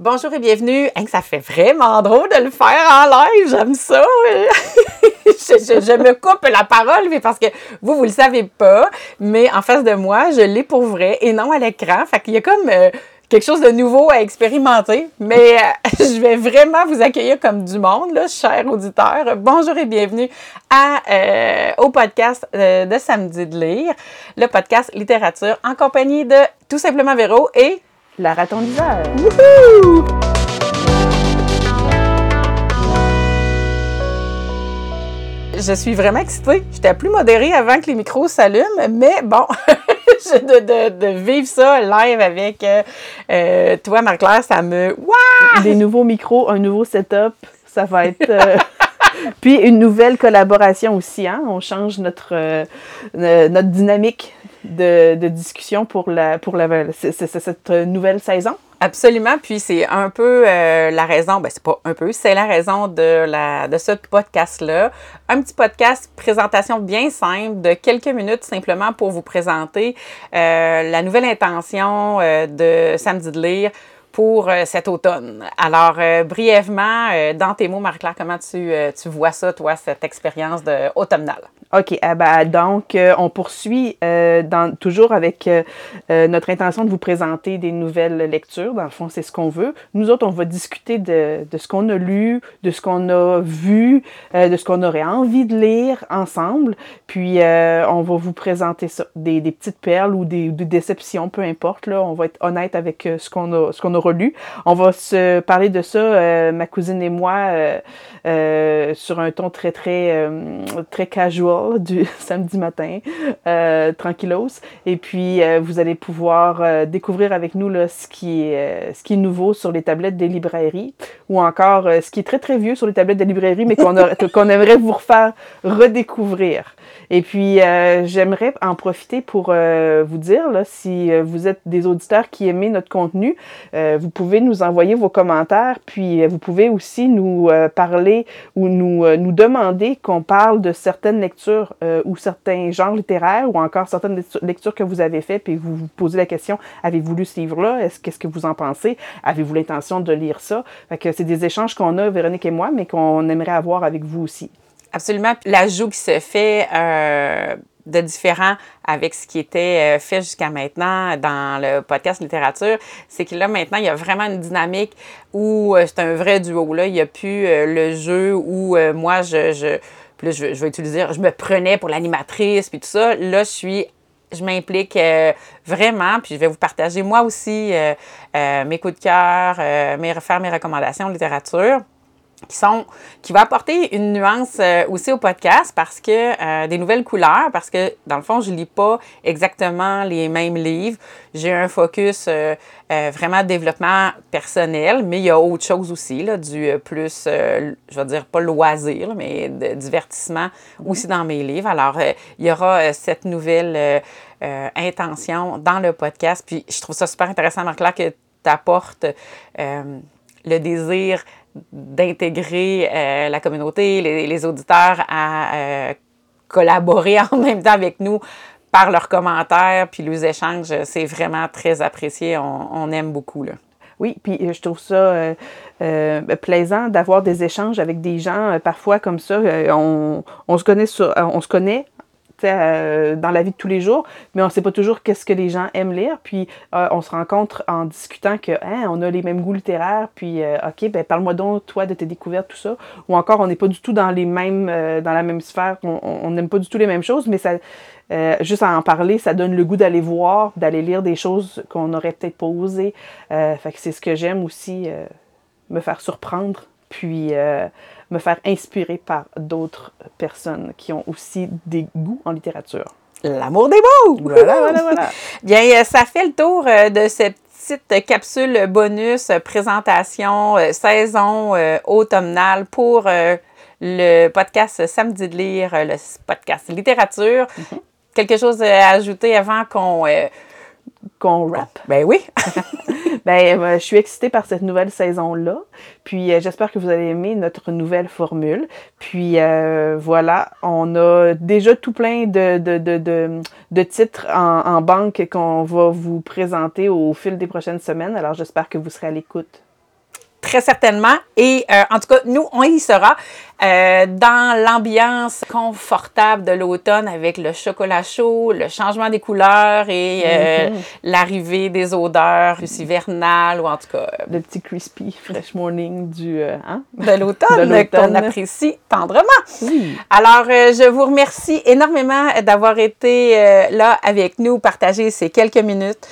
Bonjour et bienvenue. ça fait vraiment drôle de le faire en live. J'aime ça. je, me coupe la parole mais parce que vous, vous le savez pas. Mais en face de moi, je l'ai pour vrai et non à l'écran. Fait qu'il y a comme euh, quelque chose de nouveau à expérimenter. Mais euh, je vais vraiment vous accueillir comme du monde, là, chers auditeurs. Bonjour et bienvenue euh, au podcast de Samedi de lire, le podcast littérature en compagnie de tout simplement Véro et la raton d'hiver. Je suis vraiment excitée. J'étais plus modérée avant que les micros s'allument, mais bon, de, de, de, vivre ça live avec euh, euh, toi, Marc-Claire, ça me. Des nouveaux micros, un nouveau setup, ça va être. Euh, puis une nouvelle collaboration aussi, hein? On change notre, notre dynamique de, discussion pour, la, pour la, cette nouvelle saison? Absolument. Puis c'est un peu euh, la raison, ben c'est pas un peu, c'est la raison de, la, de ce podcast-là. Un petit podcast présentation bien simple de quelques minutes simplement pour vous présenter euh, la nouvelle intention euh, de Samedi de lire pour cet automne. Alors, brièvement, dans tes mots, Marie-Claire, comment tu, tu vois ça, toi, cette expérience de automnale? OK. Ah ben, donc, euh, on poursuit euh, toujours avec euh, notre intention de vous présenter des nouvelles lectures. Dans le fond, c'est ce qu'on veut. Nous autres, on va discuter de, de ce qu'on a lu, de ce qu'on a vu, de ce qu'on aurait envie de lire ensemble. Puis, on va vous présenter des, des petites perles ou des, des, déceptions, peu importe. Là, on va être honnête avec ce qu'on a, ce qu'on aura lu. On va se parler de ça, ma cousine et moi, sur un ton très, très, très casual du samedi matin, euh, tranquillos. Et puis, euh, vous allez pouvoir euh, découvrir avec nous là, ce, qui est, ce qui est nouveau sur les tablettes des librairies ou encore ce qui est très, très vieux sur les tablettes des librairies, mais qu'on qu'on aimerait vous refaire redécouvrir. Et puis, j'aimerais en profiter pour vous dire, là, si vous êtes des auditeurs qui aimez notre contenu, vous pouvez nous envoyer vos commentaires, puis vous pouvez aussi nous parler ou nous, nous demander qu'on parle de certaines lectures euh, ou certains genres littéraires ou encore certaines lectures que vous avez faites, puis vous vous posez la question avez-vous lu ce livre-là? Est-ce qu'est-ce que vous en pensez? Avez-vous l'intention de lire ça? Que c'est des échanges qu'on a Véronique et moi, mais qu'on aimerait avoir avec vous aussi. Absolument. L'ajout qui se fait euh, de différent avec ce qui était euh, fait jusqu'à maintenant dans le podcast littérature, c'est que là, maintenant, il y a vraiment une dynamique où c'est un vrai duo. Là. Il n'y a plus le jeu où moi, je puis là, je, vais utiliser, je me prenais pour l'animatrice, puis tout ça. Là, je suis je m'implique euh, vraiment, puis je vais vous partager moi aussi euh, euh, mes coups de cœur, mes, faire mes recommandations de littérature qui sont qui va apporter une nuance aussi au podcast parce que des nouvelles couleurs parce que dans le fond je lis pas exactement les mêmes livres j'ai un focus euh, vraiment développement personnel, mais il y a autre chose aussi, là, du euh, plus, euh, je vais dire pas loisir, mais de divertissement aussi dans mes livres. Alors, il y aura cette nouvelle intention dans le podcast. Puis, je trouve ça super intéressant, Marc-Claire, que tu apportes le désir d'intégrer la communauté, les, auditeurs à collaborer en même temps avec nous par leurs commentaires puis les échanges, c'est vraiment très apprécié. On, aime beaucoup. Là. Oui, puis euh, je trouve ça euh, euh, plaisant d'avoir des échanges avec des gens, parfois comme ça. on, se connaît on se connaît euh, dans la vie de tous les jours, mais on ne sait pas toujours qu'est-ce que les gens aiment lire. Puis euh, on se rencontre en discutant que hein, on a les mêmes goûts littéraires. Puis euh, ok, ben parle-moi donc toi de tes découvertes, tout ça. Ou encore on n'est pas du tout dans les mêmes, dans la même sphère. On n'aime pas du tout les mêmes choses, mais ça, juste à en parler, ça donne le goût d'aller voir, d'aller lire des choses qu'on n'aurait peut-être pas osé. fait que c'est ce que j'aime aussi, me faire surprendre. Puis me faire inspirer par d'autres personnes qui ont aussi des goûts en littérature. L'amour des mots! Voilà, voilà, voilà. Bien, euh, ça fait le tour euh, de cette petite capsule bonus euh, présentation saison automnale pour le podcast Samedi de lire, le podcast littérature. Mm-hmm. Quelque chose à ajouter avant qu'on qu'on rap. Ben oui. ben, euh, je suis excitée par cette nouvelle saison-là. Puis euh, j'espère que vous allez aimer notre nouvelle formule. Puis euh, voilà, on a déjà tout plein de, de, de, de titres en, en banque qu'on va vous présenter au fil des prochaines semaines. Alors j'espère que vous serez à l'écoute. Très certainement. Et euh, en tout cas, nous, on y sera euh, dans l'ambiance confortable de l'automne avec le chocolat chaud, le changement des couleurs et euh, Mhm. l'arrivée des odeurs plus hivernales ou en tout cas Le petit crispy fresh morning du... euh, hein? de l'automne l'automne. qu'on apprécie tendrement. Oui. Alors, euh, je vous remercie énormément d'avoir été euh, là avec nous, partager ces quelques minutes.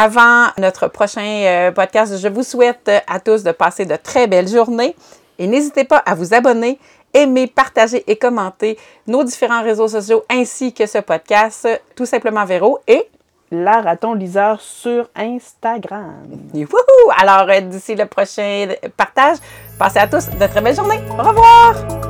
Avant notre prochain euh, podcast, je vous souhaite euh, à tous de passer de très belles journées et n'hésitez pas à vous abonner, aimer, partager et commenter nos différents réseaux sociaux ainsi que ce podcast, tout simplement Véro et La raton liseur sur Instagram. Wouhou! Alors, euh, d'ici le prochain partage, passez à tous de très belles journées. Au revoir!